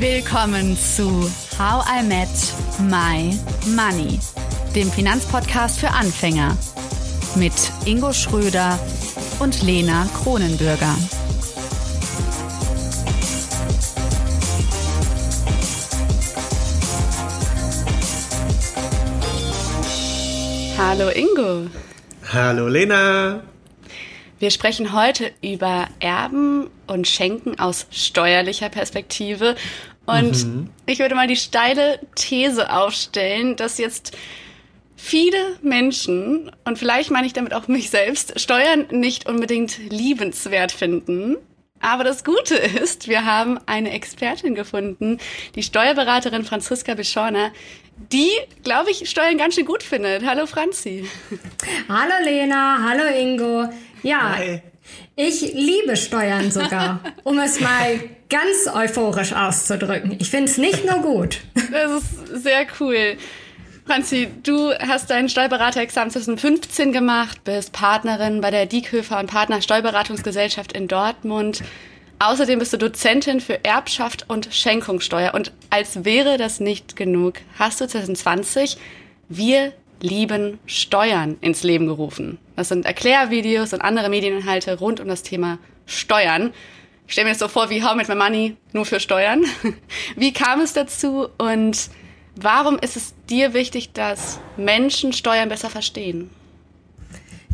Willkommen zu How I Met My Money, dem Finanzpodcast für Anfänger mit Ingo Schröder und Lena Kronenbürger. Hallo Ingo. Hallo Lena. Wir sprechen heute über Erben und Schenken aus steuerlicher Perspektive. Und mhm. ich würde mal die steile These aufstellen, dass jetzt viele Menschen, und vielleicht meine ich damit auch mich selbst, Steuern nicht unbedingt liebenswert finden. Aber das Gute ist, wir haben eine Expertin gefunden, die Steuerberaterin Franziska Bischorner, die, glaube ich, Steuern ganz schön gut findet. Hallo Franzi. Hallo Lena, hallo Ingo. Ja, Hi. Ich liebe Steuern sogar, um es mal ganz euphorisch auszudrücken. Ich finde es nicht nur gut. Das ist sehr cool. Franzi, du hast dein Steuerberaterexamen 2015 gemacht, bist Partnerin bei der Diekhöfer und Partner Steuerberatungsgesellschaft in Dortmund. Außerdem bist du Dozentin für Erbschaft und Schenkungssteuer. Und als wäre das nicht genug, hast du 2020 Wir lieben Steuern ins Leben gerufen. Das sind Erklärvideos und andere Medieninhalte rund um das Thema Steuern. Ich stelle mir das so vor wie How Met My Money, nur für Steuern. Wie kam es dazu und warum ist es dir wichtig, dass Menschen Steuern besser verstehen?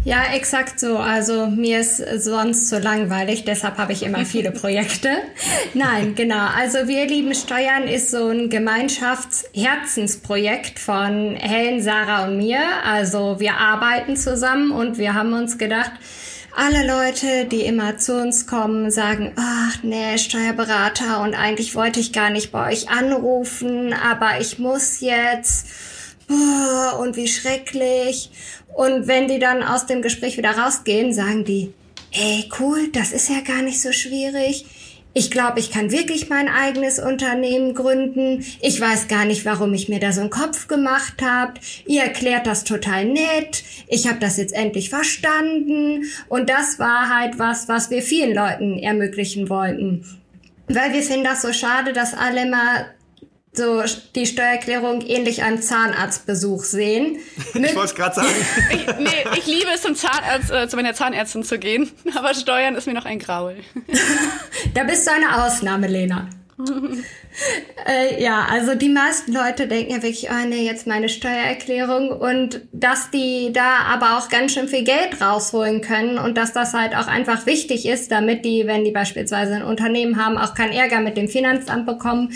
Ja, exakt so. Also mir ist sonst zu langweilig, deshalb habe ich immer viele Projekte. Nein, genau. Also wir lieben Steuern ist so ein Gemeinschaftsherzensprojekt von Helen, Sarah und mir. Also wir arbeiten zusammen und wir haben uns gedacht, alle Leute, die immer zu uns kommen, sagen, ach nee, Steuerberater und eigentlich wollte ich gar nicht bei euch anrufen, aber ich muss jetzt und wie schrecklich. Und wenn die dann aus dem Gespräch wieder rausgehen, sagen die, ey, cool, das ist ja gar nicht so schwierig. Ich glaube, ich kann wirklich mein eigenes Unternehmen gründen. Ich weiß gar nicht, warum ich mir da so einen Kopf gemacht habt. Ihr erklärt das total nett. Ich habe das jetzt endlich verstanden. Und das war halt was, was wir vielen Leuten ermöglichen wollten. Weil wir finden das so schade, dass alle mal so die Steuererklärung ähnlich einem Zahnarztbesuch sehen. ich wollte es gerade sagen. ich, nee, ich liebe es, zum Zahnarzt, äh, zu meiner Zahnärztin zu gehen, aber Steuern ist mir noch ein Graul. da bist du eine Ausnahme, Lena. äh, ja, also die meisten Leute denken ja wirklich, oh nee, jetzt meine Steuererklärung und dass die da aber auch ganz schön viel Geld rausholen können und dass das halt auch einfach wichtig ist, damit die, wenn die beispielsweise ein Unternehmen haben, auch keinen Ärger mit dem Finanzamt bekommen,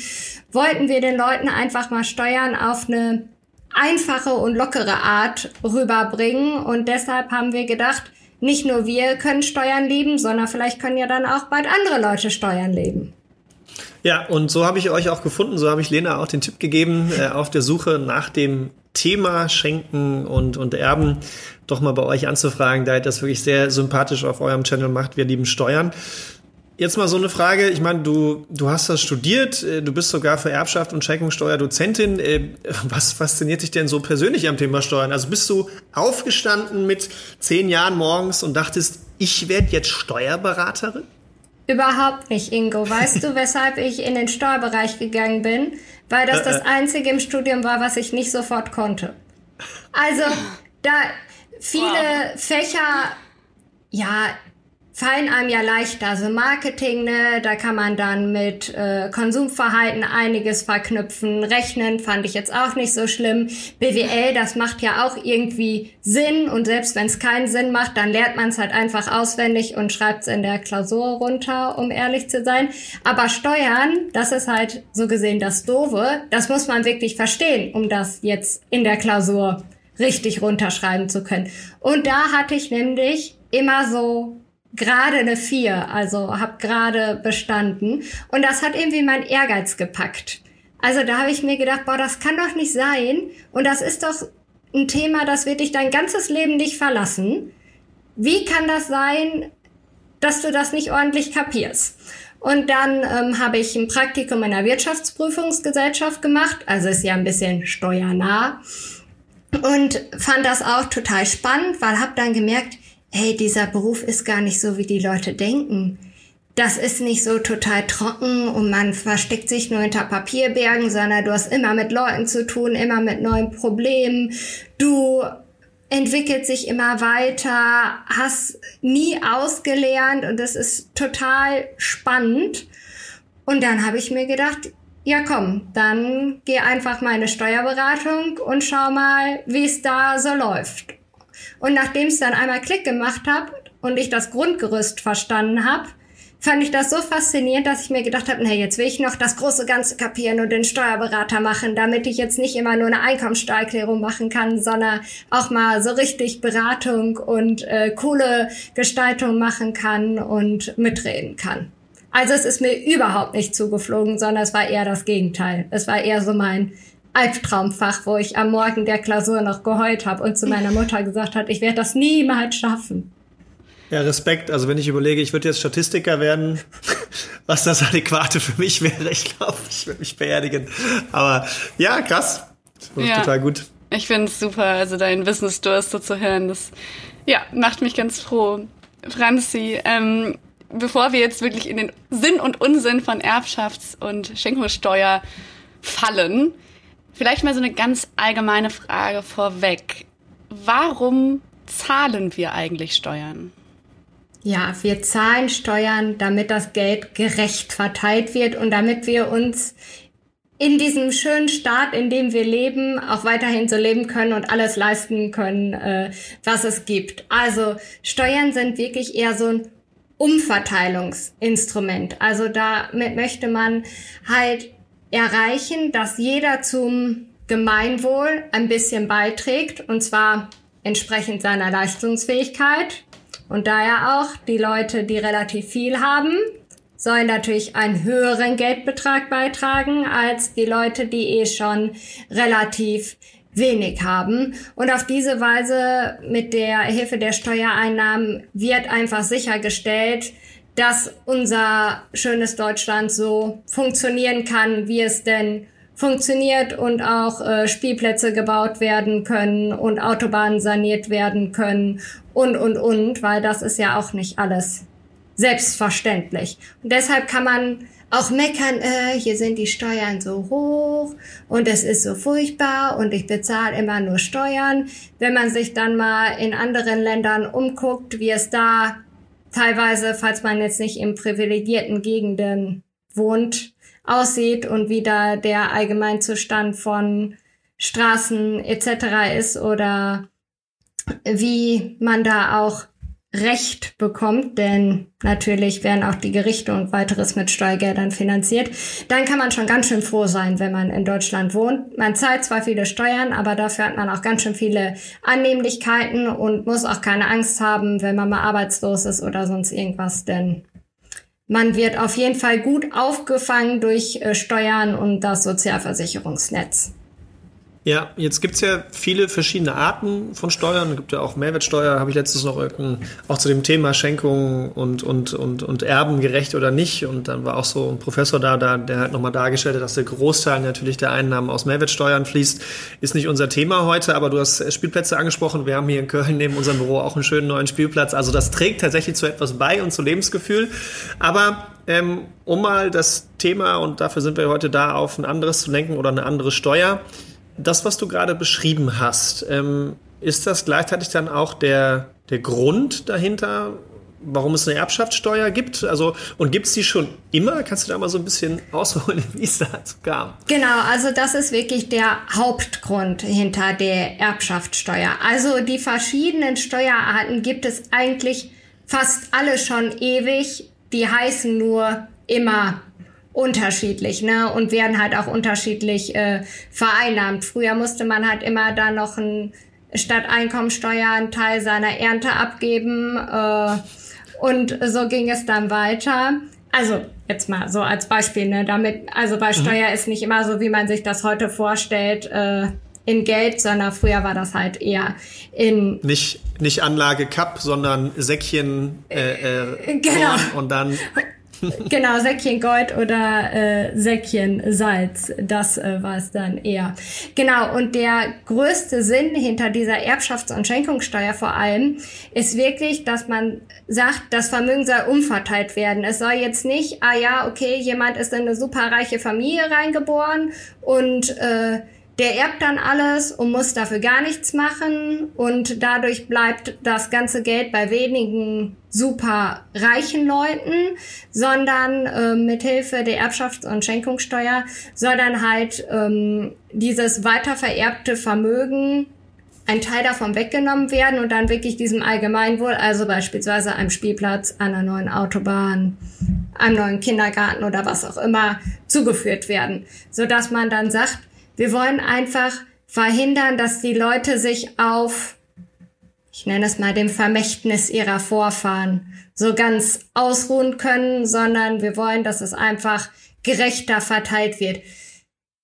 wollten wir den Leuten einfach mal Steuern auf eine einfache und lockere Art rüberbringen und deshalb haben wir gedacht, nicht nur wir können Steuern lieben, sondern vielleicht können ja dann auch bald andere Leute Steuern leben. Ja, und so habe ich euch auch gefunden, so habe ich Lena auch den Tipp gegeben, äh, auf der Suche nach dem Thema Schenken und, und Erben doch mal bei euch anzufragen, da ihr das wirklich sehr sympathisch auf eurem Channel macht. Wir lieben Steuern. Jetzt mal so eine Frage. Ich meine, du, du hast das studiert, äh, du bist sogar für Erbschaft und Schenkungssteuer Dozentin. Äh, was fasziniert dich denn so persönlich am Thema Steuern? Also bist du aufgestanden mit zehn Jahren morgens und dachtest, ich werde jetzt Steuerberaterin? Überhaupt nicht, Ingo. Weißt du, weshalb ich in den Steuerbereich gegangen bin? Weil das das einzige im Studium war, was ich nicht sofort konnte. Also, da viele Fächer, ja, fallen einem ja leichter. Also Marketing, ne, da kann man dann mit äh, Konsumverhalten einiges verknüpfen. Rechnen fand ich jetzt auch nicht so schlimm. BWL, das macht ja auch irgendwie Sinn und selbst wenn es keinen Sinn macht, dann lernt man es halt einfach auswendig und schreibt es in der Klausur runter, um ehrlich zu sein. Aber Steuern, das ist halt so gesehen das Doofe. Das muss man wirklich verstehen, um das jetzt in der Klausur richtig runterschreiben zu können. Und da hatte ich nämlich immer so gerade eine vier, also habe gerade bestanden. Und das hat irgendwie mein Ehrgeiz gepackt. Also da habe ich mir gedacht, boah, das kann doch nicht sein. Und das ist doch ein Thema, das wird dich dein ganzes Leben nicht verlassen. Wie kann das sein, dass du das nicht ordentlich kapierst? Und dann ähm, habe ich ein Praktikum in der Wirtschaftsprüfungsgesellschaft gemacht, also ist ja ein bisschen steuernah. Und fand das auch total spannend, weil habe dann gemerkt, hey, dieser Beruf ist gar nicht so, wie die Leute denken. das ist nicht so total trocken und man versteckt sich nur hinter Papierbergen, sondern du hast immer mit Leuten zu tun, immer mit neuen Problemen. Du entwickelt sich immer weiter, hast nie ausgelernt und das ist total spannend. Und dann habe ich mir gedacht, ja komm, dann geh einfach mal in eine Steuerberatung und schau mal, wie es da so läuft. Und nachdem es dann einmal Klick gemacht hat und ich das Grundgerüst verstanden habe, fand ich das so faszinierend, dass ich mir gedacht habe, na, jetzt will ich noch das große Ganze kapieren und den Steuerberater machen, damit ich jetzt nicht immer nur eine Einkommensteuererklärung machen kann, sondern auch mal so richtig Beratung und äh, coole Gestaltung machen kann und mitreden kann. Also es ist mir überhaupt nicht zugeflogen, sondern es war eher das Gegenteil. Es war eher so mein Albtraumfach, wo ich am Morgen der Klausur noch geheult habe und zu meiner Mutter gesagt hat, ich werde das niemals schaffen. Ja, Respekt. Also wenn ich überlege, ich würde jetzt Statistiker werden, was das Adäquate für mich wäre, ich glaube, ich würde mich beerdigen. Aber ja, krass. Ja, total gut. Ich finde es super, also deinen Wissensdurst so zu hören. Das ja, macht mich ganz froh. Franzi, ähm, bevor wir jetzt wirklich in den Sinn und Unsinn von Erbschafts- und Schenkungssteuer fallen, vielleicht mal so eine ganz allgemeine Frage vorweg. Warum zahlen wir eigentlich Steuern? Ja, wir zahlen Steuern, damit das Geld gerecht verteilt wird und damit wir uns in diesem schönen Staat, in dem wir leben, auch weiterhin so leben können und alles leisten können, äh, was es gibt. Also Steuern sind wirklich eher so ein Umverteilungsinstrument. Also damit möchte man halt erreichen, dass jeder zum Gemeinwohl ein bisschen beiträgt und zwar entsprechend seiner Leistungsfähigkeit. Und daher auch die Leute, die relativ viel haben, sollen natürlich einen höheren Geldbetrag beitragen als die Leute, die eh schon relativ wenig haben. Und auf diese Weise mit der Hilfe der Steuereinnahmen wird einfach sichergestellt, dass unser schönes Deutschland so funktionieren kann, wie es denn funktioniert und auch äh, Spielplätze gebaut werden können und Autobahnen saniert werden können und, und, und, weil das ist ja auch nicht alles selbstverständlich. Und deshalb kann man auch meckern, äh, hier sind die Steuern so hoch und es ist so furchtbar und ich bezahle immer nur Steuern. Wenn man sich dann mal in anderen Ländern umguckt, wie es da teilweise, falls man jetzt nicht in privilegierten Gegenden wohnt, aussieht und wie da der Allgemeinzustand von Straßen etc. ist oder wie man da auch Recht bekommt, denn natürlich werden auch die Gerichte und weiteres mit Steuergeldern finanziert, dann kann man schon ganz schön froh sein, wenn man in Deutschland wohnt. Man zahlt zwar viele Steuern, aber dafür hat man auch ganz schön viele Annehmlichkeiten und muss auch keine Angst haben, wenn man mal arbeitslos ist oder sonst irgendwas, denn man wird auf jeden Fall gut aufgefangen durch äh, Steuern und das Sozialversicherungsnetz. Ja, jetzt gibt's ja viele verschiedene Arten von Steuern. Es gibt ja auch Mehrwertsteuer, habe ich letztens noch auch zu dem Thema Schenkung und, und, und, und Erben gerecht oder nicht. Und dann war auch so ein Professor da, da der hat nochmal dargestellt hat, dass der Großteil natürlich der Einnahmen aus Mehrwertsteuern fließt. Ist nicht unser Thema heute, aber du hast Spielplätze angesprochen. Wir haben hier in Köln neben unserem Büro auch einen schönen neuen Spielplatz. Also das trägt tatsächlich zu etwas bei und zu Lebensgefühl. Aber ähm, um mal das Thema, und dafür sind wir heute da, auf ein anderes zu lenken oder eine andere Steuer das, was du gerade beschrieben hast, ähm, ist das gleichzeitig dann auch der, der Grund dahinter, warum es eine Erbschaftssteuer gibt? Also, und gibt es die schon immer? Kannst du da mal so ein bisschen ausholen, wie es dazu kam? Genau, also das ist wirklich der Hauptgrund hinter der Erbschaftssteuer. Also die verschiedenen Steuerarten gibt es eigentlich fast alle schon ewig. Die heißen nur immer unterschiedlich, ne? Und werden halt auch unterschiedlich äh, vereinnahmt. Früher musste man halt immer da noch ein statt Einkommensteuer einen Teil seiner Ernte abgeben. Äh, und so ging es dann weiter. Also jetzt mal so als Beispiel, ne? Damit, also bei mhm. Steuer ist nicht immer so, wie man sich das heute vorstellt. Äh, in Geld, sondern früher war das halt eher in nicht nicht Anlage Cup, sondern Säckchen äh, äh, genau. und dann genau, Säckchen Gold oder äh, Säckchen Salz. Das äh, war es dann eher. Genau, und der größte Sinn hinter dieser Erbschafts- und Schenkungssteuer vor allem ist wirklich, dass man sagt, das Vermögen soll umverteilt werden. Es soll jetzt nicht, ah ja, okay, jemand ist in eine superreiche Familie reingeboren und äh, der erbt dann alles und muss dafür gar nichts machen. Und dadurch bleibt das ganze Geld bei wenigen super reichen Leuten, sondern äh, mithilfe der Erbschafts- und Schenkungssteuer soll dann halt ähm, dieses weitervererbte Vermögen ein Teil davon weggenommen werden und dann wirklich diesem Allgemeinwohl, also beispielsweise einem Spielplatz, einer neuen Autobahn, einem neuen Kindergarten oder was auch immer zugeführt werden, so dass man dann sagt, wir wollen einfach verhindern, dass die Leute sich auf, ich nenne es mal, dem Vermächtnis ihrer Vorfahren so ganz ausruhen können, sondern wir wollen, dass es einfach gerechter verteilt wird.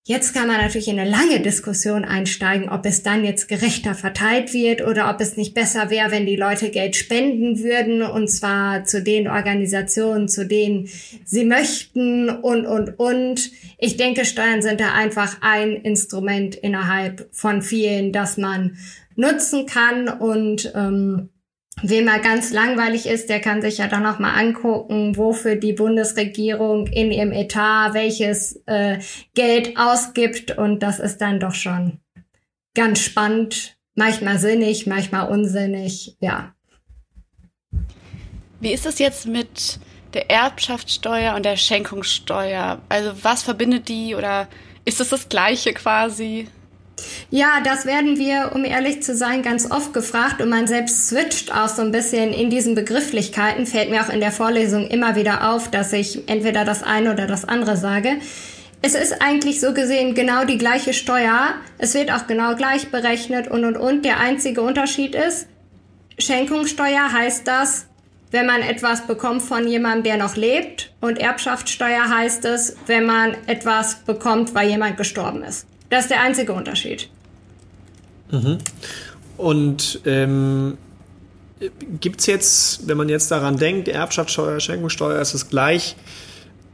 Jetzt kann man natürlich in eine lange Diskussion einsteigen, ob es dann jetzt gerechter verteilt wird oder ob es nicht besser wäre, wenn die Leute Geld spenden würden und zwar zu den Organisationen, zu denen sie möchten und, und, und. Ich denke, Steuern sind da einfach ein Instrument innerhalb von vielen, das man nutzen kann und ähm, Wem mal ganz langweilig ist, der kann sich ja dann noch mal angucken, wofür die Bundesregierung in ihrem Etat welches äh, Geld ausgibt. Und das ist dann doch schon ganz spannend, manchmal sinnig, manchmal unsinnig, ja. Wie ist es jetzt mit der Erbschaftssteuer und der Schenkungssteuer? Also was verbindet die oder ist es das gleiche quasi? Ja, das werden wir, um ehrlich zu sein, ganz oft gefragt und man selbst switcht auch so ein bisschen in diesen Begrifflichkeiten. Fällt mir auch in der Vorlesung immer wieder auf, dass ich entweder das eine oder das andere sage. Es ist eigentlich so gesehen genau die gleiche Steuer. Es wird auch genau gleich berechnet und und und. Der einzige Unterschied ist, Schenkungssteuer heißt das, wenn man etwas bekommt von jemandem, der noch lebt. Und Erbschaftssteuer heißt es, wenn man etwas bekommt, weil jemand gestorben ist. Das ist der einzige Unterschied. Mhm. Und ähm, gibt es jetzt, wenn man jetzt daran denkt, Erbschaftssteuer, Schenkungssteuer ist es gleich,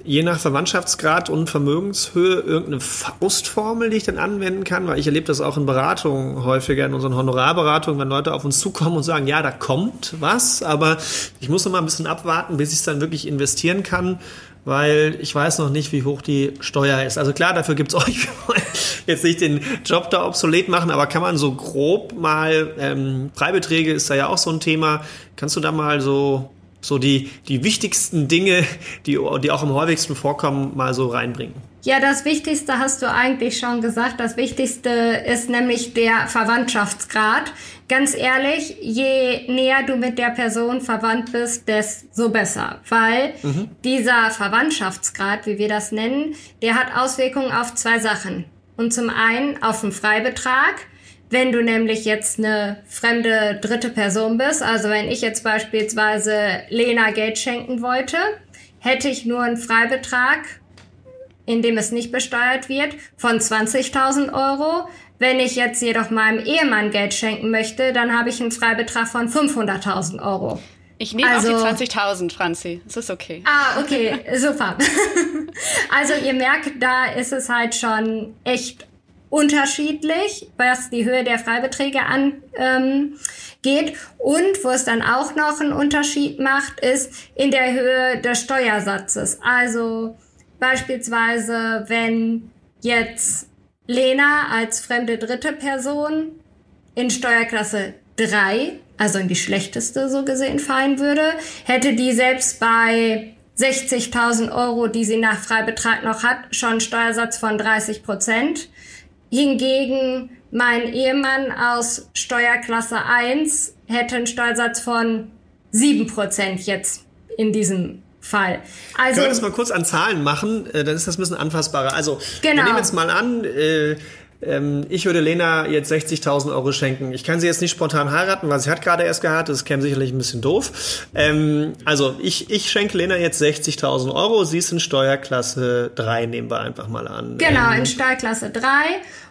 je nach Verwandtschaftsgrad und Vermögenshöhe irgendeine Faustformel, die ich dann anwenden kann, weil ich erlebe das auch in Beratungen häufiger, in unseren Honorarberatungen, wenn Leute auf uns zukommen und sagen, ja, da kommt was, aber ich muss noch mal ein bisschen abwarten, bis ich es dann wirklich investieren kann weil ich weiß noch nicht, wie hoch die Steuer ist. Also klar, dafür gibt's euch jetzt nicht den Job da obsolet machen, aber kann man so grob mal, ähm, Freibeträge ist da ja auch so ein Thema, kannst du da mal so, so die, die wichtigsten Dinge, die, die auch am häufigsten vorkommen, mal so reinbringen? Ja, das Wichtigste hast du eigentlich schon gesagt. Das Wichtigste ist nämlich der Verwandtschaftsgrad. Ganz ehrlich, je näher du mit der Person verwandt bist, desto besser. Weil mhm. dieser Verwandtschaftsgrad, wie wir das nennen, der hat Auswirkungen auf zwei Sachen. Und zum einen auf den Freibetrag. Wenn du nämlich jetzt eine fremde dritte Person bist, also wenn ich jetzt beispielsweise Lena Geld schenken wollte, hätte ich nur einen Freibetrag in dem es nicht besteuert wird, von 20.000 Euro. Wenn ich jetzt jedoch meinem Ehemann Geld schenken möchte, dann habe ich einen Freibetrag von 500.000 Euro. Ich nehme also, auch die 20.000, Franzi. Es ist okay. Ah, okay, super. also ihr merkt, da ist es halt schon echt unterschiedlich, was die Höhe der Freibeträge angeht. Ähm, Und wo es dann auch noch einen Unterschied macht, ist in der Höhe des Steuersatzes. Also Beispielsweise, wenn jetzt Lena als fremde dritte Person in Steuerklasse 3, also in die schlechteste so gesehen fallen würde, hätte die selbst bei 60.000 Euro, die sie nach Freibetrag noch hat, schon einen Steuersatz von 30 Prozent. Hingegen mein Ehemann aus Steuerklasse 1 hätte einen Steuersatz von 7 Prozent jetzt in diesem Fall. Also, Können wir das mal kurz an Zahlen machen? Äh, dann ist das ein bisschen anfassbarer. Also, genau. wir nehmen jetzt mal an, äh, ähm, ich würde Lena jetzt 60.000 Euro schenken. Ich kann sie jetzt nicht spontan heiraten, weil sie hat gerade erst geheiratet. Das käme sicherlich ein bisschen doof. Ähm, also ich, ich schenke Lena jetzt 60.000 Euro. Sie ist in Steuerklasse 3, nehmen wir einfach mal an. Genau, ähm, in Steuerklasse 3.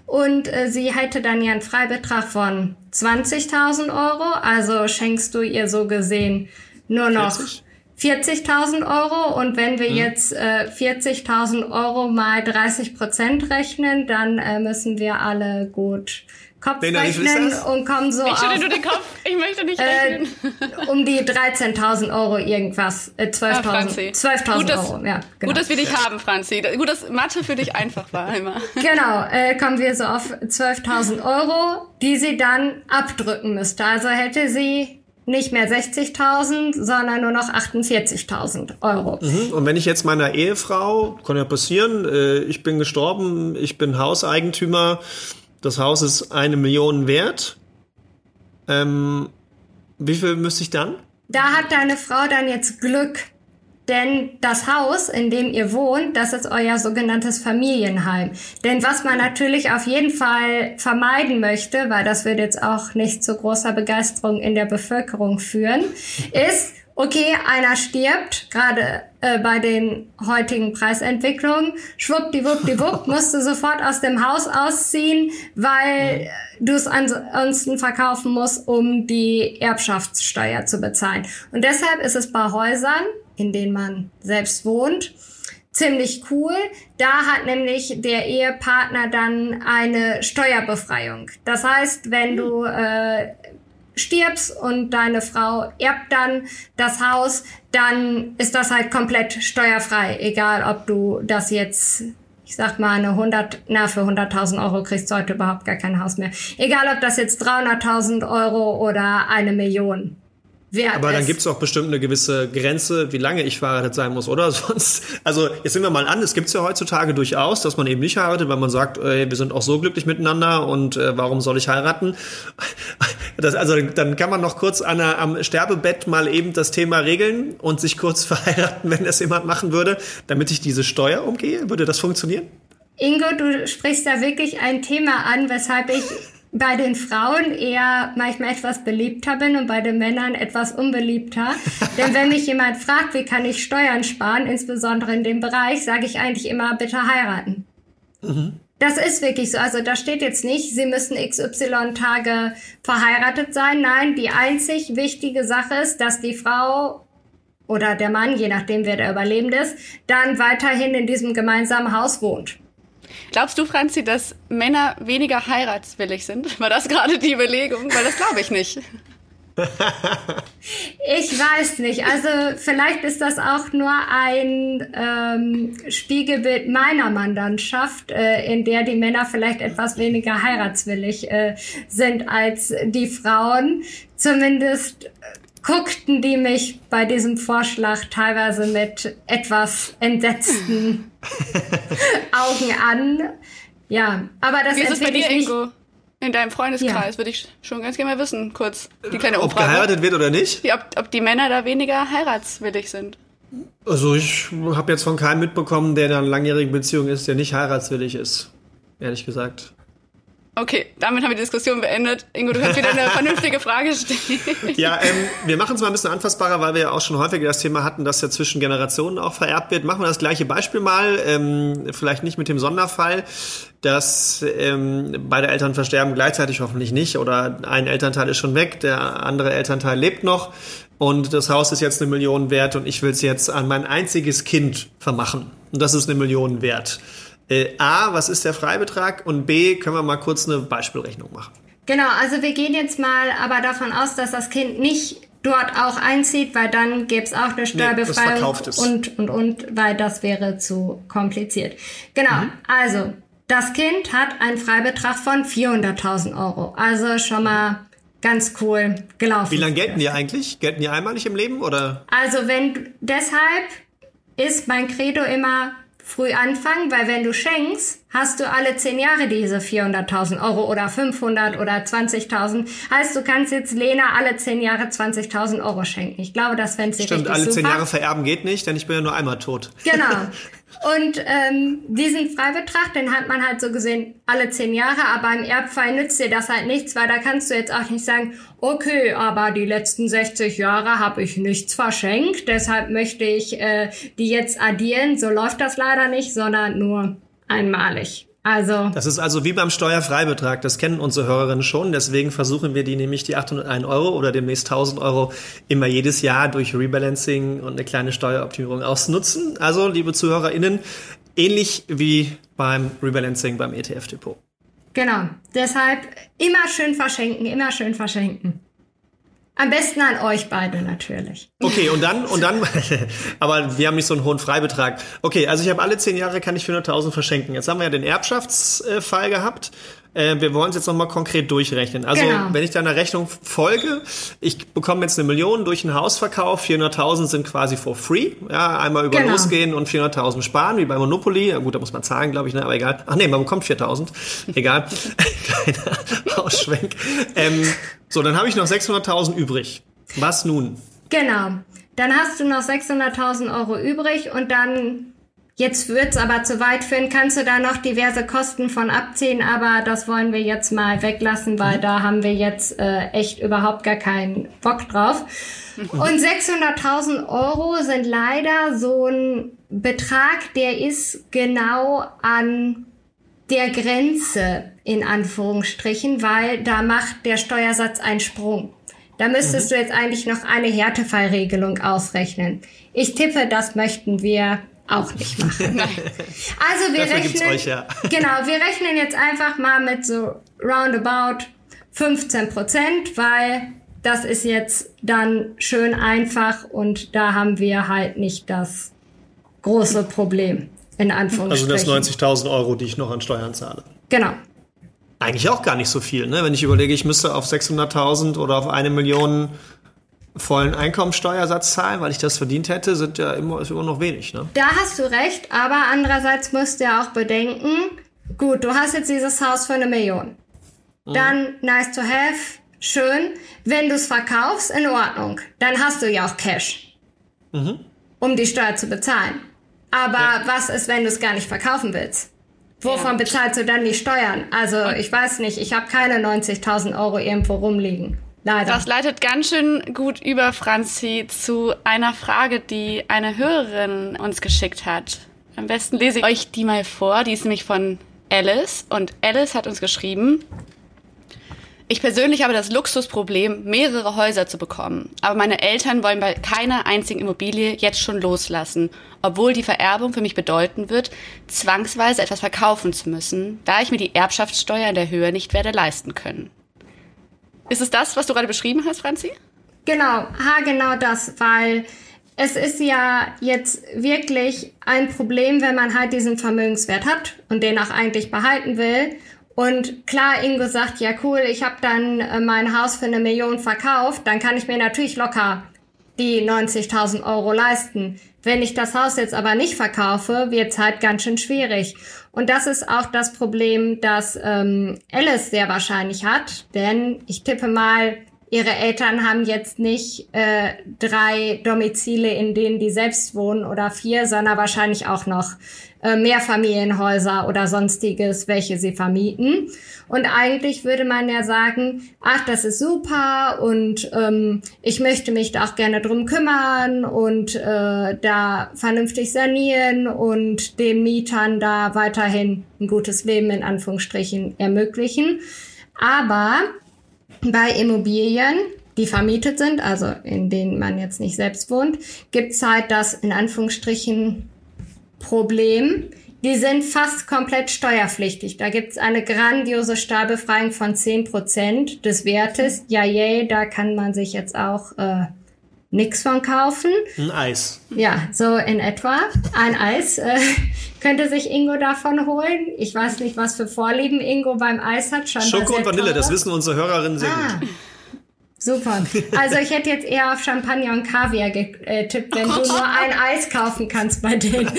Und äh, sie hätte dann ja einen Freibetrag von 20.000 Euro. Also schenkst du ihr so gesehen nur noch 40? 40.000 Euro und wenn wir hm. jetzt äh, 40.000 Euro mal 30 Prozent rechnen, dann äh, müssen wir alle gut Kopf Lena, rechnen und kommen so ich auf... Ich nur den Kopf, ich möchte nicht äh, rechnen. Äh, um die 13.000 Euro irgendwas, äh, 12.000 12 Euro, ja. Genau. Gut, dass wir dich haben, Franzi. Gut, dass Mathe für dich einfach war immer. genau, äh, kommen wir so auf 12.000 Euro, die sie dann abdrücken müsste. Also hätte sie nicht mehr 60.000, sondern nur noch 48.000 Euro. Mhm. Und wenn ich jetzt meiner Ehefrau, kann ja passieren, äh, ich bin gestorben, ich bin Hauseigentümer, das Haus ist eine Million wert. Ähm, wie viel müsste ich dann? Da hat deine Frau dann jetzt Glück. Denn das Haus, in dem ihr wohnt, das ist euer sogenanntes Familienheim. Denn was man natürlich auf jeden Fall vermeiden möchte, weil das wird jetzt auch nicht zu großer Begeisterung in der Bevölkerung führen, ist, okay, einer stirbt, gerade äh, bei den heutigen Preisentwicklungen, schwuppdiwuppdiwupp, musst du sofort aus dem Haus ausziehen, weil du es ansonsten verkaufen musst, um die Erbschaftssteuer zu bezahlen. Und deshalb ist es bei Häusern, in denen man selbst wohnt, ziemlich cool. Da hat nämlich der Ehepartner dann eine Steuerbefreiung. Das heißt, wenn du äh, stirbst und deine Frau erbt dann das Haus, dann ist das halt komplett steuerfrei, egal ob du das jetzt ich sag mal, eine 100, na, für 100.000 Euro kriegst du heute überhaupt gar kein Haus mehr. Egal, ob das jetzt 300.000 Euro oder eine Million Wert Aber dann gibt es auch bestimmt eine gewisse Grenze, wie lange ich verheiratet sein muss, oder? Sonst, also jetzt nehmen wir mal an, es gibt es ja heutzutage durchaus, dass man eben nicht heiratet, weil man sagt, ey, wir sind auch so glücklich miteinander und äh, warum soll ich heiraten? Das, also dann kann man noch kurz an am Sterbebett mal eben das Thema regeln und sich kurz verheiraten, wenn das jemand machen würde, damit ich diese Steuer umgehe. Würde das funktionieren? Ingo, du sprichst da wirklich ein Thema an, weshalb ich bei den Frauen eher manchmal etwas beliebter bin und bei den Männern etwas unbeliebter. Denn wenn mich jemand fragt, wie kann ich Steuern sparen, insbesondere in dem Bereich, sage ich eigentlich immer, bitte heiraten. Mhm. Das ist wirklich so. Also da steht jetzt nicht, Sie müssen XY Tage verheiratet sein. Nein, die einzig wichtige Sache ist, dass die Frau oder der Mann, je nachdem wer der Überlebende ist, dann weiterhin in diesem gemeinsamen Haus wohnt. Glaubst du, Franzi, dass Männer weniger heiratswillig sind? War das gerade die Überlegung? Weil das glaube ich nicht. Ich weiß nicht. Also vielleicht ist das auch nur ein ähm, Spiegelbild meiner Mandantschaft, äh, in der die Männer vielleicht etwas weniger heiratswillig äh, sind als die Frauen. Zumindest guckten die mich bei diesem Vorschlag teilweise mit etwas entsetzten Augen an. Ja, aber das Wie ist es bei dir, Ingo? In deinem Freundeskreis ja. würde ich schon ganz gerne mal wissen, kurz. Die kleine ob Umfrage. geheiratet wird oder nicht? Ja, ob, ob die Männer da weniger heiratswillig sind. Also ich habe jetzt von keinem mitbekommen, der in einer langjährigen Beziehung ist, der nicht heiratswillig ist. Ehrlich gesagt. Okay, damit haben wir die Diskussion beendet. Ingo, du kannst wieder eine vernünftige Frage stellen. Ja, ähm, wir machen es mal ein bisschen anfassbarer, weil wir ja auch schon häufiger das Thema hatten, dass ja zwischen Generationen auch vererbt wird. Machen wir das gleiche Beispiel mal, ähm, vielleicht nicht mit dem Sonderfall, dass ähm, beide Eltern versterben gleichzeitig hoffentlich nicht oder ein Elternteil ist schon weg, der andere Elternteil lebt noch und das Haus ist jetzt eine Million wert und ich will es jetzt an mein einziges Kind vermachen. Und das ist eine Million wert. Äh, A, was ist der Freibetrag? Und B, können wir mal kurz eine Beispielrechnung machen. Genau, also wir gehen jetzt mal aber davon aus, dass das Kind nicht dort auch einzieht, weil dann gäbe es auch eine Steuerbefreiung nee, und, und, und, weil das wäre zu kompliziert. Genau, mhm. also das Kind hat einen Freibetrag von 400.000 Euro. Also schon mal ganz cool gelaufen. Wie lange gelten die eigentlich? Gelten die einmalig im Leben oder? Also wenn deshalb ist mein Credo immer früh anfangen, weil wenn du schenkst, hast du alle zehn Jahre diese 400.000 Euro oder 500 oder 20.000. Heißt, du kannst jetzt Lena alle zehn Jahre 20.000 Euro schenken. Ich glaube, das fände sie Stimmt, alle zehn Jahre vererben geht nicht, denn ich bin ja nur einmal tot. Genau. Und ähm, diesen Freibetrag, den hat man halt so gesehen alle zehn Jahre, aber im Erbfall nützt dir das halt nichts, weil da kannst du jetzt auch nicht sagen, okay, aber die letzten 60 Jahre habe ich nichts verschenkt, deshalb möchte ich äh, die jetzt addieren. So läuft das leider nicht, sondern nur einmalig. Also. Das ist also wie beim Steuerfreibetrag. Das kennen unsere Hörerinnen schon. Deswegen versuchen wir die nämlich die 801 Euro oder demnächst 1000 Euro immer jedes Jahr durch Rebalancing und eine kleine Steueroptimierung ausnutzen. Also, liebe ZuhörerInnen, ähnlich wie beim Rebalancing beim ETF-Depot. Genau. Deshalb immer schön verschenken, immer schön verschenken. Am besten an euch beide natürlich. Okay, und dann, und dann, aber wir haben nicht so einen hohen Freibetrag. Okay, also ich habe alle zehn Jahre kann ich 400.000 verschenken. Jetzt haben wir ja den Erbschaftsfall gehabt. Äh, wir wollen es jetzt nochmal konkret durchrechnen. Also Genau. wenn ich deiner Rechnung folge, ich bekomme jetzt eine Million durch einen Hausverkauf, 400.000 sind quasi for free. Ja, einmal über Genau. losgehen und 400.000 sparen, wie bei Monopoly. Ja, gut, da muss man zahlen, glaube ich, ne? aber egal. Ach nee, man bekommt 4.000. Egal. Kleiner Ausschwenk. Ähm, so, dann habe ich noch 600.000 übrig. Was nun? Genau. Dann hast du noch 600.000 Euro übrig und dann, jetzt wird's aber zu weit führen, kannst du da noch diverse Kosten von abziehen, aber das wollen wir jetzt mal weglassen, weil da haben wir jetzt äh, echt überhaupt gar keinen Bock drauf. Und 600.000 Euro sind leider so ein Betrag, der ist genau an der Grenze in Anführungsstrichen, weil da macht der Steuersatz einen Sprung. Da müsstest du jetzt eigentlich noch eine Härtefallregelung ausrechnen. Ich tippe, das möchten wir auch nicht machen. Also wir rechnen, euch ja. genau, wir rechnen jetzt einfach mal mit so roundabout 15 Prozent, weil das ist jetzt dann schön einfach und da haben wir halt nicht das große Problem in Also Anführungsstrichen. das 90.000 Euro, die ich noch an Steuern zahle. Genau. Eigentlich auch gar nicht so viel, ne? Wenn ich überlege, ich müsste auf 600.000 oder auf eine Million vollen Einkommensteuersatz zahlen, weil ich das verdient hätte, sind ja immer, ist immer noch wenig, ne? Da hast du recht, aber andererseits musst du ja auch bedenken, gut, du hast jetzt dieses Haus für eine Million. Dann nice to have, schön. Wenn du es verkaufst, in Ordnung. Dann hast du ja auch Cash, um die Steuer zu bezahlen. Aber Ja. was ist, wenn du es gar nicht verkaufen willst? Wovon Ja. bezahlst du dann die Steuern? Also ich weiß nicht, ich habe keine 90.000 Euro irgendwo rumliegen. Leider. Das leitet ganz schön gut über, Franzi, zu einer Frage, die eine Hörerin uns geschickt hat. Am besten lese ich euch die mal vor. Die ist nämlich von Alice. Und Alice hat uns geschrieben, ich persönlich habe das Luxusproblem, mehrere Häuser zu bekommen. Aber meine Eltern wollen bei keiner einzigen Immobilie jetzt schon loslassen, obwohl die Vererbung für mich bedeuten wird, zwangsweise etwas verkaufen zu müssen, da ich mir die Erbschaftssteuer in der Höhe nicht werde leisten können. Ist es das, was du gerade beschrieben hast, Franzi? Genau, ha, genau das, weil es ist ja jetzt wirklich ein Problem, wenn man halt diesen Vermögenswert hat und den auch eigentlich behalten will. Und klar, Ingo sagt, ja cool, ich habe dann äh, mein Haus für eine Million verkauft, dann kann ich mir natürlich locker die 90.000 Euro leisten. Wenn ich das Haus jetzt aber nicht verkaufe, wird's halt ganz schön schwierig. Und das ist auch das Problem, das ähm, Alice sehr wahrscheinlich hat. Denn ich tippe mal, ihre Eltern haben jetzt nicht äh, drei Domizile, in denen die selbst wohnen oder vier, sondern wahrscheinlich auch noch äh, Mehrfamilienhäuser oder sonstiges, welche sie vermieten. Und eigentlich würde man ja sagen, ach, das ist super und ähm, ich möchte mich da auch gerne drum kümmern und äh, da vernünftig sanieren und den Mietern da weiterhin ein gutes Leben in Anführungsstrichen ermöglichen. Aber bei Immobilien, die vermietet sind, also in denen man jetzt nicht selbst wohnt, gibt's halt das in Anführungsstrichen Problem. Die sind fast komplett steuerpflichtig. Da gibt's eine grandiose Steuerbefreiung von 10% des Wertes. Ja, yay, da kann man sich jetzt auch äh, nix von kaufen. Ein Eis. Ja, so in etwa. Ein Eis äh, könnte sich Ingo davon holen. Ich weiß nicht, was für Vorlieben Ingo beim Eis hat. Schoko und Vanille, das teure. wissen unsere Hörerinnen sehr Ah, gut. Super. Also ich hätte jetzt eher auf Champagner und Kaviar getippt, wenn du nur ein Eis kaufen kannst bei denen.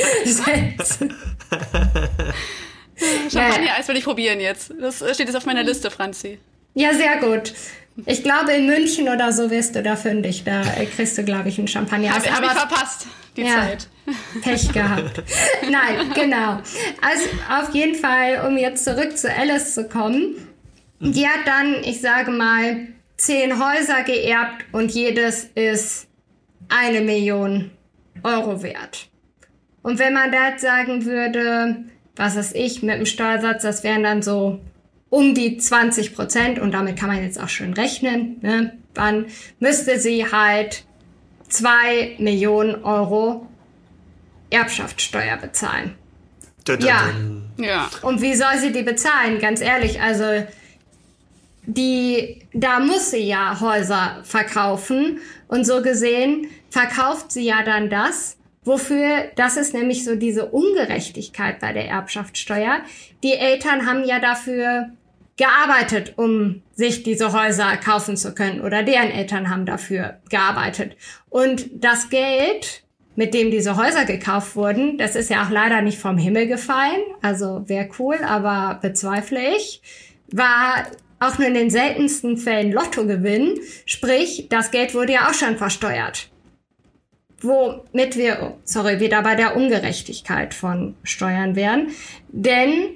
Champagner-Eis will ich probieren jetzt. Das steht jetzt auf meiner Liste, Franzi. ja, sehr gut. Ich glaube, in München oder so wirst du da fündig. Da äh, kriegst du, glaube ich, ein Champagner. Habe hab ich verpasst, die Ja. Zeit. Pech gehabt. Nein, genau. Also auf jeden Fall, um jetzt zurück zu Alice zu kommen. Die hat dann, ich sage mal, zehn Häuser geerbt und jedes ist eine Million Euro wert. Und wenn man da jetzt sagen würde, was weiß ich, mit dem Steuersatz, das wären dann so um die 20 Prozent und damit kann man jetzt auch schön rechnen, ne? dann müsste sie halt zwei Millionen Euro Erbschaftssteuer bezahlen. Ja. ja. Und wie soll sie die bezahlen? Ganz ehrlich, also die, da muss sie ja Häuser verkaufen und so gesehen verkauft sie ja dann das, wofür, das ist nämlich so diese Ungerechtigkeit bei der Erbschaftssteuer. Die Eltern haben ja dafür gearbeitet, um sich diese Häuser kaufen zu können oder deren Eltern haben dafür gearbeitet. Und das Geld, mit dem diese Häuser gekauft wurden, das ist ja auch leider nicht vom Himmel gefallen, also wäre cool, aber bezweifle ich, war auch nur in den seltensten Fällen Lottogewinn, sprich, das Geld wurde ja auch schon versteuert. Womit wir, sorry, wieder bei der Ungerechtigkeit von Steuern wären. Denn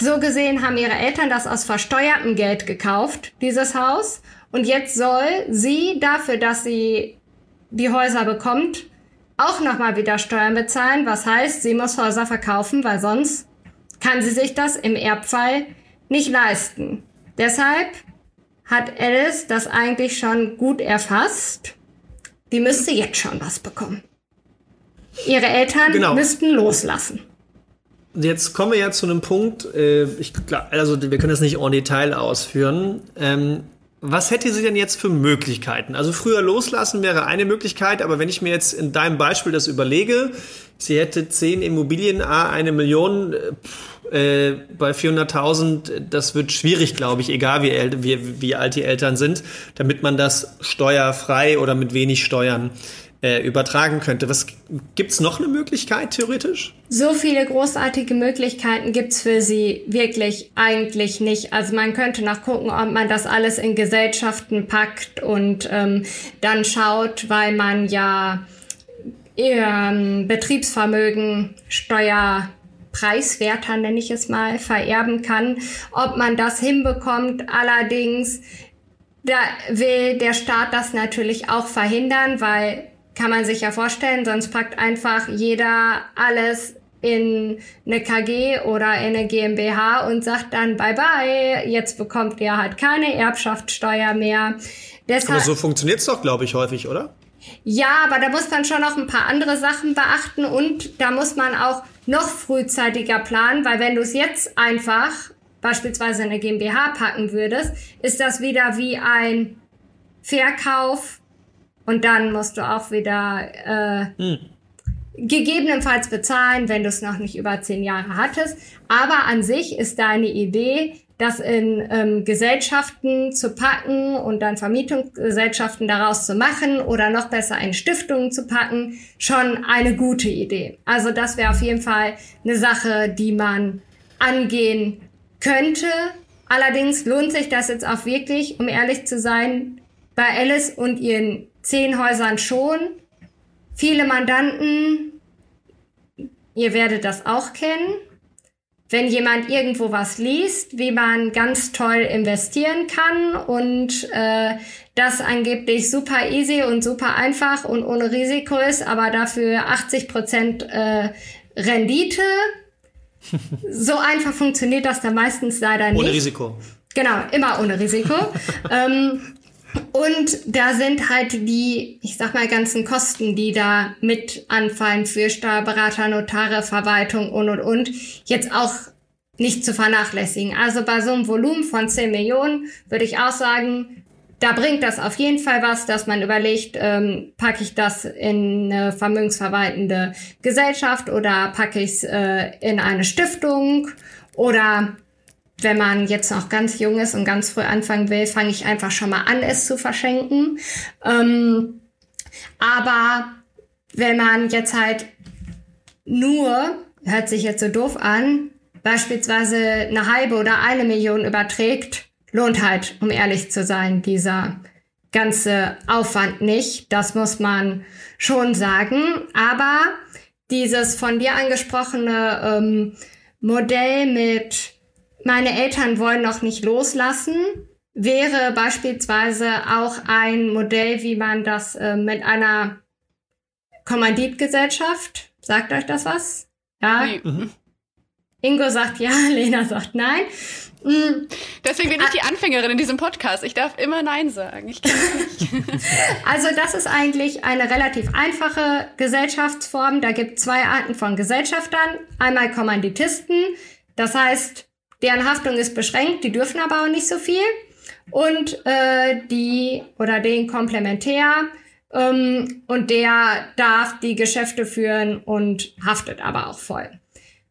so gesehen haben ihre Eltern das aus versteuertem Geld gekauft, dieses Haus. Und jetzt soll sie dafür, dass sie die Häuser bekommt, auch nochmal wieder Steuern bezahlen. Was heißt, sie muss Häuser verkaufen, weil sonst kann sie sich das im Erbfall nicht leisten. Deshalb hat Alice das eigentlich schon gut erfasst. Die müsste jetzt schon was bekommen. Ihre Eltern genau. müssten loslassen. Jetzt kommen wir ja zu einem Punkt, äh, ich, also wir können das nicht en Detail ausführen. Ähm, was hätte sie denn jetzt für Möglichkeiten? Also früher loslassen wäre eine Möglichkeit, aber wenn ich mir jetzt in deinem Beispiel das überlege, sie hätte zehn Immobilien, a eine Million, äh, bei 400.000, das wird schwierig, glaube ich, egal wie, wie, wie alt die Eltern sind, damit man das steuerfrei oder mit wenig Steuern äh, übertragen könnte. Was gibt's noch eine Möglichkeit theoretisch? So viele großartige Möglichkeiten gibt's für sie wirklich eigentlich nicht. Also man könnte nachgucken, ob man das alles in Gesellschaften packt und ähm, dann schaut, weil man ja ähm, Betriebsvermögen Steuer preiswerter, nenne ich es mal, vererben kann. Ob man das hinbekommt, allerdings, da will der Staat das natürlich auch verhindern, weil kann man sich ja vorstellen, sonst packt einfach jeder alles in eine KG oder in eine GmbH und sagt dann bye bye, jetzt bekommt ihr halt keine Erbschaftssteuer mehr. Deshalb, aber so funktioniert's doch, glaube ich, häufig, oder? Ja, aber da muss man schon noch ein paar andere Sachen beachten und da muss man auch noch frühzeitiger planen, weil wenn du es jetzt einfach beispielsweise in eine GmbH packen würdest, ist das wieder wie ein Verkauf und dann musst du auch wieder äh, hm. gegebenenfalls bezahlen, wenn du es noch nicht über zehn Jahre hattest. Aber an sich ist deine Idee, das in ähm, Gesellschaften zu packen und dann Vermietungsgesellschaften daraus zu machen oder noch besser in Stiftungen zu packen, schon eine gute Idee. Also das wäre auf jeden Fall eine Sache, die man angehen könnte. Allerdings lohnt sich das jetzt auch wirklich, um ehrlich zu sein, bei Alice und ihren zehn Häusern schon. Viele Mandanten, ihr werdet das auch kennen. Wenn jemand irgendwo was liest, wie man ganz toll investieren kann und äh, das angeblich super easy und super einfach und ohne Risiko ist, aber dafür 80 Prozent äh, Rendite. so einfach funktioniert das dann meistens leider nicht. Ohne Risiko. Genau, immer ohne Risiko. ähm, und da sind halt die, ich sag mal, ganzen Kosten, die da mit anfallen für Steuerberater, Notare, Verwaltung und und und, jetzt auch nicht zu vernachlässigen. Also bei so einem Volumen von 10 Millionen würde ich auch sagen, da bringt das auf jeden Fall was, dass man überlegt, ähm, packe ich das in eine vermögensverwaltende Gesellschaft oder packe ich es äh, in eine Stiftung oder wenn man jetzt noch ganz jung ist und ganz früh anfangen will, fange ich einfach schon mal an, es zu verschenken. Ähm, aber wenn man jetzt halt nur, hört sich jetzt so doof an, beispielsweise eine halbe oder eine Million überträgt, lohnt halt, um ehrlich zu sein, dieser ganze Aufwand nicht. Das muss man schon sagen. Aber dieses von dir angesprochene ähm, Modell mit meine Eltern wollen noch nicht loslassen, wäre beispielsweise auch ein Modell, wie man das äh, mit einer Kommanditgesellschaft, sagt euch das was? Ja. Mhm. Ingo sagt ja, Lena sagt nein. Mm. Deswegen bin ich die Anfängerin in diesem Podcast. Ich darf immer Nein sagen. Ich also das ist eigentlich eine relativ einfache Gesellschaftsform. Da gibt es zwei Arten von Gesellschaftern. Einmal Kommanditisten, das heißt, deren Haftung ist beschränkt, die dürfen aber auch nicht so viel. Und äh, die oder den Komplementär, ähm, und der darf die Geschäfte führen und haftet aber auch voll.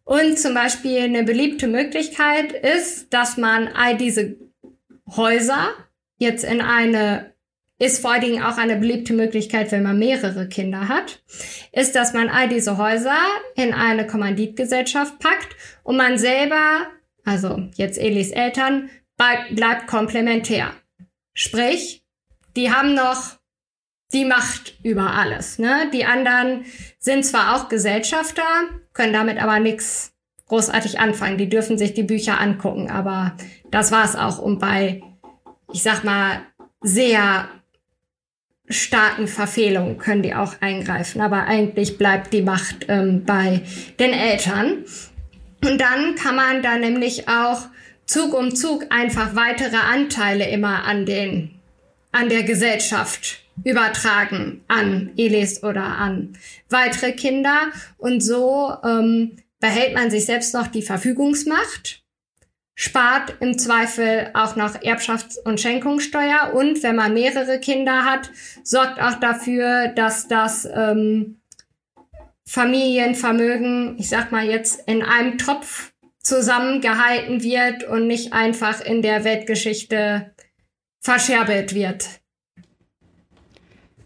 Und zum Beispiel eine beliebte Möglichkeit ist, dass man all diese Häuser jetzt in eine, ist vor allen Dingen auch eine beliebte Möglichkeit, wenn man mehrere Kinder hat, ist, dass man all diese Häuser in eine Kommanditgesellschaft packt und man selber, also jetzt Elis Eltern, bleibt komplementär. Sprich, die haben noch die Macht über alles. Ne? Die anderen sind zwar auch Gesellschafter, können damit aber nichts großartig anfangen. Die dürfen sich die Bücher angucken, aber das war's auch. Und bei, ich sag mal, sehr starken Verfehlungen können die auch eingreifen. Aber eigentlich bleibt die Macht ähm, bei den Eltern. Und dann kann man da nämlich auch Zug um Zug einfach weitere Anteile immer an den, an der Gesellschaft übertragen an Elis oder an weitere Kinder. Und so ähm, behält man sich selbst noch die Verfügungsmacht, spart im Zweifel auch noch Erbschafts- und Schenkungssteuer und wenn man mehrere Kinder hat, sorgt auch dafür, dass das ähm, Familienvermögen, ich sag mal jetzt, in einem Topf zusammengehalten wird und nicht einfach in der Weltgeschichte verscherbelt wird.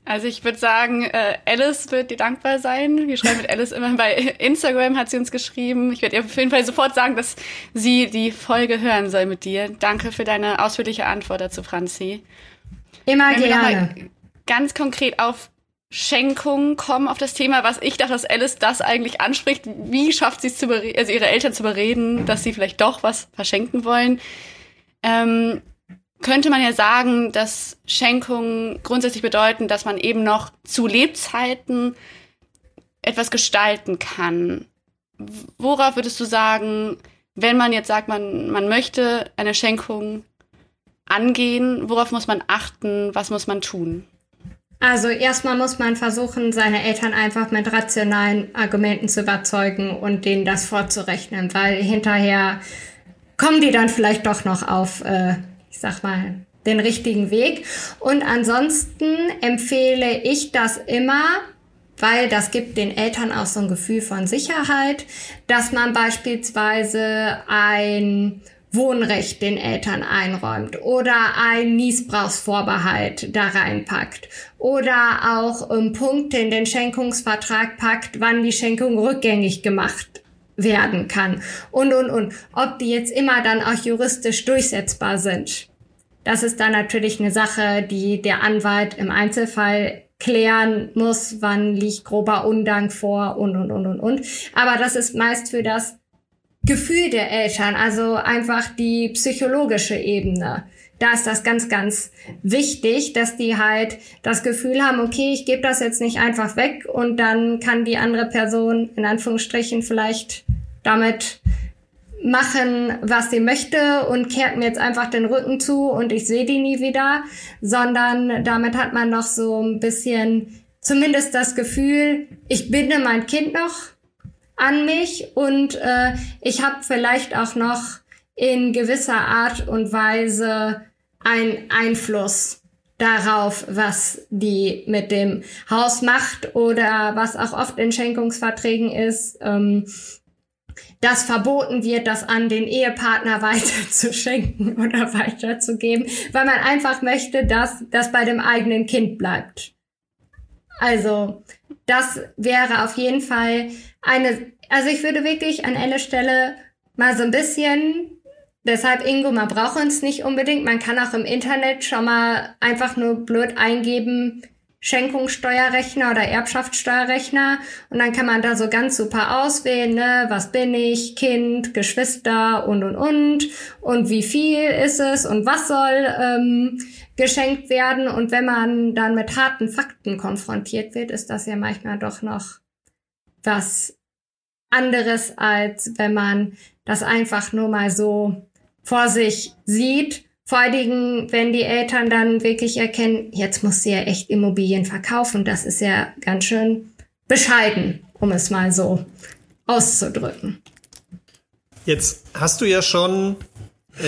Also ich würde sagen, äh, Alice wird dir dankbar sein. Wir schreiben mit Alice immer bei Instagram, hat sie uns geschrieben. Ich werde ihr auf jeden Fall sofort sagen, dass sie die Folge hören soll mit dir. Danke für deine ausführliche Antwort dazu, Franzi. Immer Wenn gerne. Ganz konkret auf Schenkungen kommen, auf das Thema, was ich dachte, dass Alice das eigentlich anspricht. Wie schafft sie es zu also ihre Eltern zu bereden, dass sie vielleicht doch was verschenken wollen? Ähm, könnte man ja sagen, dass Schenkungen grundsätzlich bedeuten, dass man eben noch zu Lebzeiten etwas gestalten kann. Worauf würdest du sagen, wenn man jetzt sagt, man, man möchte eine Schenkung angehen, worauf muss man achten, was muss man tun? Also erstmal muss man versuchen, seine Eltern einfach mit rationalen Argumenten zu überzeugen und denen das vorzurechnen, weil hinterher kommen die dann vielleicht doch noch auf äh, ich sag mal, den richtigen Weg. Und ansonsten empfehle ich das immer, weil das gibt den Eltern auch so ein Gefühl von Sicherheit, dass man beispielsweise ein Wohnrecht den Eltern einräumt oder ein Niesbrauchsvorbehalt da reinpackt oder auch ähm, Punkte in den Schenkungsvertrag packt, wann die Schenkung rückgängig gemacht werden kann und, und, und. Ob die jetzt immer dann auch juristisch durchsetzbar sind. Das ist dann natürlich eine Sache, die der Anwalt im Einzelfall klären muss, wann liegt grober Undank vor und, und, und, und, und. Aber das ist meist für das Gefühl der Eltern, also einfach die psychologische Ebene. Da ist das ganz, ganz wichtig, dass die halt das Gefühl haben, okay, ich gebe das jetzt nicht einfach weg und dann kann die andere Person in Anführungsstrichen vielleicht damit machen, was sie möchte und kehrt mir jetzt einfach den Rücken zu und ich sehe die nie wieder, sondern damit hat man noch so ein bisschen zumindest das Gefühl, ich binde mein Kind noch an mich und äh, ich habe vielleicht auch noch in gewisser Art und Weise einen Einfluss darauf, was die mit dem Haus macht oder was auch oft in Schenkungsverträgen ist, ähm, dass verboten wird, das an den Ehepartner weiterzuschenken oder weiterzugeben, weil man einfach möchte, dass das bei dem eigenen Kind bleibt. Also, das wäre auf jeden Fall eine, also ich würde wirklich an einer Stelle mal so ein bisschen Deshalb, Ingo, man braucht uns nicht unbedingt. Man kann auch im Internet schon mal einfach nur blöd eingeben, Schenkungssteuerrechner oder Erbschaftssteuerrechner. Und dann kann man da so ganz super auswählen, ne? was bin ich, Kind, Geschwister und, und, und. Und wie viel ist es und was soll ähm, geschenkt werden. Und wenn man dann mit harten Fakten konfrontiert wird, ist das ja manchmal doch noch was anderes, als wenn man das einfach nur mal so vor sich sieht. Vor allen Dingen, wenn die Eltern dann wirklich erkennen, jetzt muss sie ja echt Immobilien verkaufen. Das ist ja ganz schön bescheiden, um es mal so auszudrücken. Jetzt hast du ja schon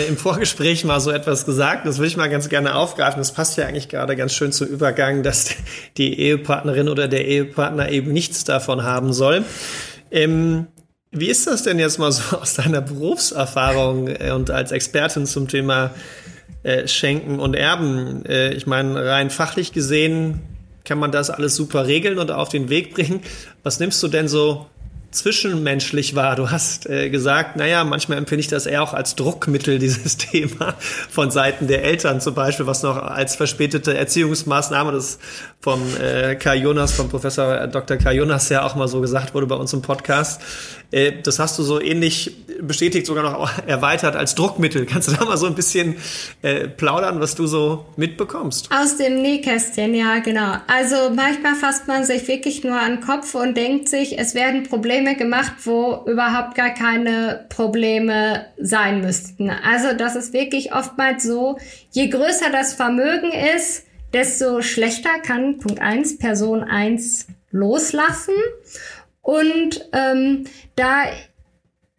im Vorgespräch mal so etwas gesagt, das will ich mal ganz gerne aufgreifen. Das passt ja eigentlich gerade ganz schön zum Übergang, dass die Ehepartnerin oder der Ehepartner eben nichts davon haben soll. Ähm, wie ist das denn jetzt mal so aus deiner Berufserfahrung äh, und als Expertin zum Thema äh, Schenken und Erben? Äh, ich meine, rein fachlich gesehen kann man das alles super regeln und auf den Weg bringen. Was nimmst du denn so zwischenmenschlich war. Du hast äh, gesagt, naja, manchmal empfinde ich das eher auch als Druckmittel, dieses Thema von Seiten der Eltern zum Beispiel, was noch als verspätete Erziehungsmaßnahme, das vom äh, Kai Jonas, vom Professor Dr. Kai Jonas ja auch mal so gesagt wurde bei uns im Podcast. Äh, das hast du so ähnlich bestätigt, sogar noch erweitert als Druckmittel. Kannst du da mal so ein bisschen äh, plaudern, was du so mitbekommst? Aus dem Nähkästchen, ja, genau. Also manchmal fasst man sich wirklich nur an den Kopf und denkt sich, es werden Probleme gemacht, wo überhaupt gar keine Probleme sein müssten. Also das ist wirklich oftmals so, je größer das Vermögen ist, desto schlechter kann Punkt eins Person eins loslassen. Und ähm, da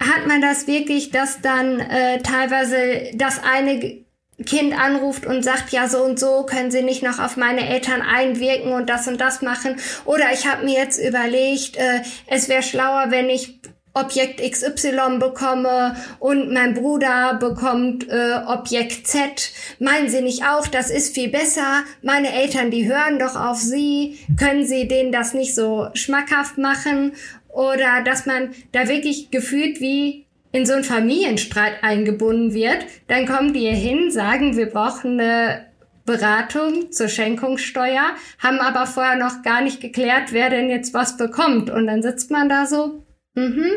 hat man das wirklich, dass dann äh, teilweise das eine Kind anruft und sagt, ja, so und so können Sie nicht noch auf meine Eltern einwirken und das und das machen. Oder ich habe mir jetzt überlegt, äh, es wäre schlauer, wenn ich Objekt XY bekomme und mein Bruder bekommt äh, Objekt Z. Meinen Sie nicht auch, das ist viel besser? Meine Eltern, die hören doch auf Sie. Können Sie denen das nicht so schmackhaft machen? Oder dass man da wirklich gefühlt wie in so einen Familienstreit eingebunden wird. Dann kommen die hier hin, sagen, wir brauchen eine Beratung zur Schenkungssteuer, haben aber vorher noch gar nicht geklärt, wer denn jetzt was bekommt. Und dann sitzt man da so, Mhm.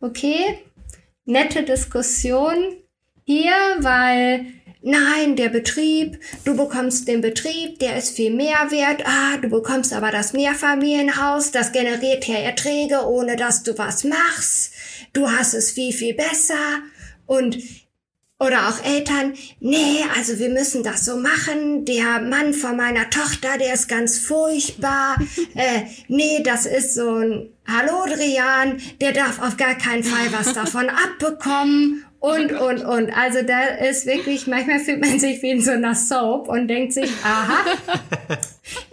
Okay. Nette Diskussion hier, weil nein, der Betrieb, du bekommst den Betrieb, der ist viel mehr wert. Ah, du bekommst aber das Mehrfamilienhaus, das generiert ja Erträge, ohne dass du was machst. Du hast es viel, viel besser. Und oder auch Eltern, nee, also wir müssen das so machen. Der Mann von meiner Tochter, der ist ganz furchtbar. äh, nee, das ist so ein Hallo Drian, der darf auf gar keinen Fall was davon abbekommen. Und, und, und. Also da ist wirklich, manchmal fühlt man sich wie in so einer Soap und denkt sich, aha,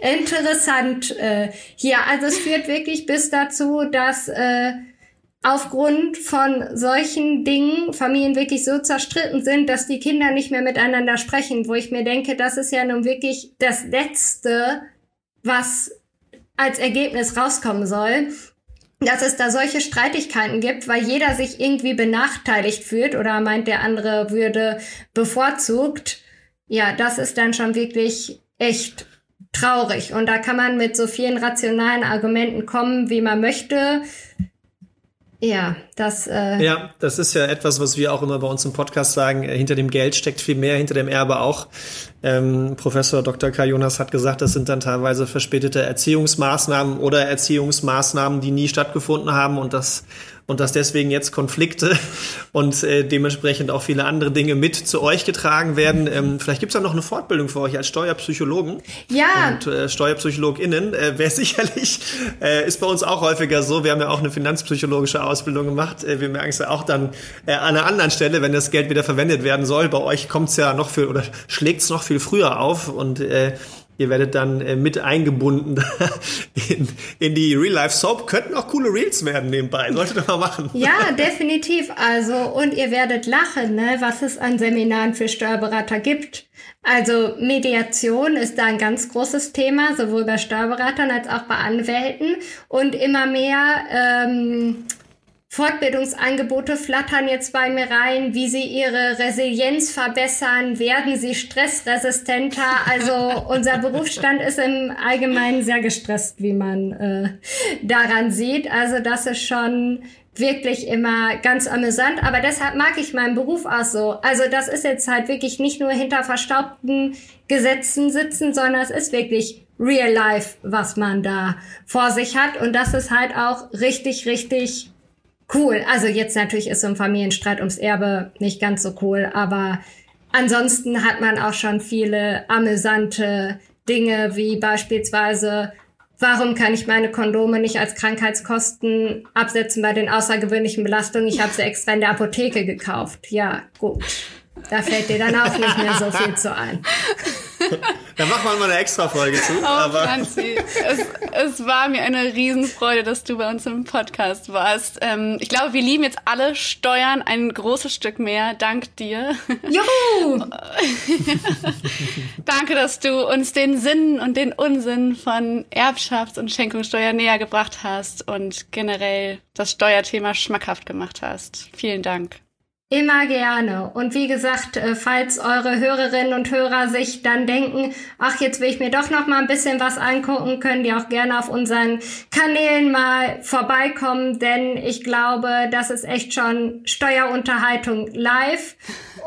interessant äh, hier. Also es führt wirklich bis dazu, dass äh, aufgrund von solchen Dingen Familien wirklich so zerstritten sind, dass die Kinder nicht mehr miteinander sprechen, wo ich mir denke, das ist ja nun wirklich das Letzte, was als Ergebnis rauskommen soll, dass es da solche Streitigkeiten gibt, weil jeder sich irgendwie benachteiligt fühlt oder meint, der andere würde bevorzugt. Ja, das ist dann schon wirklich echt traurig. Und da kann man mit so vielen rationalen Argumenten kommen, wie man möchte. Ja, das. Äh ja, das ist ja etwas, was wir auch immer bei uns im Podcast sagen. Äh, hinter dem Geld steckt viel mehr, hinter dem Erbe auch. Ähm, Professor Dr. Kai Jonas hat gesagt, das sind dann teilweise verspätete Erziehungsmaßnahmen oder Erziehungsmaßnahmen, die nie stattgefunden haben und das und dass deswegen jetzt Konflikte und äh, dementsprechend auch viele andere Dinge mit zu euch getragen werden. Ähm, vielleicht gibt's ja noch eine Fortbildung für euch als Steuerpsychologen ja. und äh, SteuerpsychologInnen. Äh, Wäre sicherlich, äh, ist bei uns auch häufiger so. Wir haben ja auch eine finanzpsychologische Ausbildung gemacht. Äh, wir merken es ja auch dann äh, an einer anderen Stelle, wenn das Geld wieder verwendet werden soll. Bei euch kommt's ja noch viel oder schlägt's noch viel früher auf und äh, Ihr werdet dann äh, mit eingebunden in, in die Real-Life-Soap. Könnten auch coole Reels werden nebenbei. Solltet ihr mal machen. Ja, definitiv. Also, und ihr werdet lachen, ne, was es an Seminaren für Steuerberater gibt. Also Mediation ist da ein ganz großes Thema, sowohl bei Steuerberatern als auch bei Anwälten. Und immer mehr ähm, Fortbildungsangebote flattern jetzt bei mir rein, wie sie ihre Resilienz verbessern, werden sie stressresistenter. Also unser Berufsstand ist im Allgemeinen sehr gestresst, wie man äh, daran sieht. Also das ist schon wirklich immer ganz amüsant, aber deshalb mag ich meinen Beruf auch so. Also das ist jetzt halt wirklich nicht nur hinter verstaubten Gesetzen sitzen, sondern es ist wirklich real life, was man da vor sich hat und das ist halt auch richtig, richtig cool. Also jetzt natürlich ist so ein Familienstreit ums Erbe nicht ganz so cool, aber ansonsten hat man auch schon viele amüsante Dinge wie beispielsweise Warum kann ich meine Kondome nicht als Krankheitskosten absetzen bei den außergewöhnlichen Belastungen? Ich habe sie extra in der Apotheke gekauft. Ja, gut. Da fällt dir dann auch nicht mehr so viel zu ein. da machen wir mal eine extra Folge zu. Oh, aber Franzi, es, es, war mir eine Riesenfreude, dass du bei uns im Podcast warst. Ähm, ich glaube, wir lieben jetzt alle Steuern ein großes Stück mehr. Dank dir. Juhu! Danke, dass du uns den Sinn und den Unsinn von Erbschafts- und Schenkungssteuer näher gebracht hast und generell das Steuerthema schmackhaft gemacht hast. Vielen Dank. Immer gerne. Und wie gesagt, äh, falls eure Hörerinnen und Hörer sich dann denken, ach, jetzt will ich mir doch noch mal ein bisschen was angucken, können die auch gerne auf unseren Kanälen mal vorbeikommen, denn ich glaube, das ist echt schon Steuerunterhaltung live.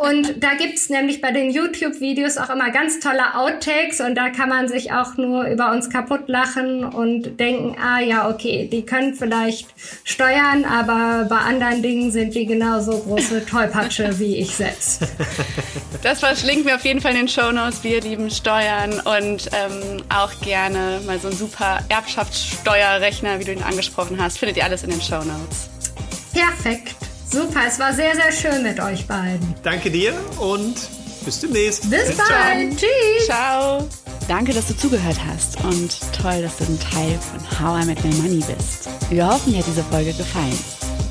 Und da gibt's nämlich bei den YouTube-Videos auch immer ganz tolle Outtakes und da kann man sich auch nur über uns kaputt lachen und denken, ah ja, okay, die können vielleicht steuern, aber bei anderen Dingen sind die genauso große Tollpatsche wie ich selbst. Das verschlingt mir auf jeden Fall in den Shownotes. Wir lieben Steuern und ähm, auch gerne mal so ein super Erbschaftssteuerrechner, wie du ihn angesprochen hast. Findet ihr alles in den Shownotes. Perfekt. Super, es war sehr, sehr schön mit euch beiden. Danke dir und bis demnächst. Bis, bis bald. Tschüss. Ciao. Danke, dass du zugehört hast und toll, dass du ein Teil von How I Met My Money bist. Wir hoffen, dir hat diese Folge gefallen.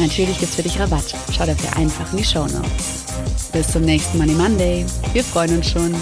Natürlich gibt's für dich Rabatt. Schau dafür einfach in die Show Notes. Bis zum nächsten Money Monday. Wir freuen uns schon.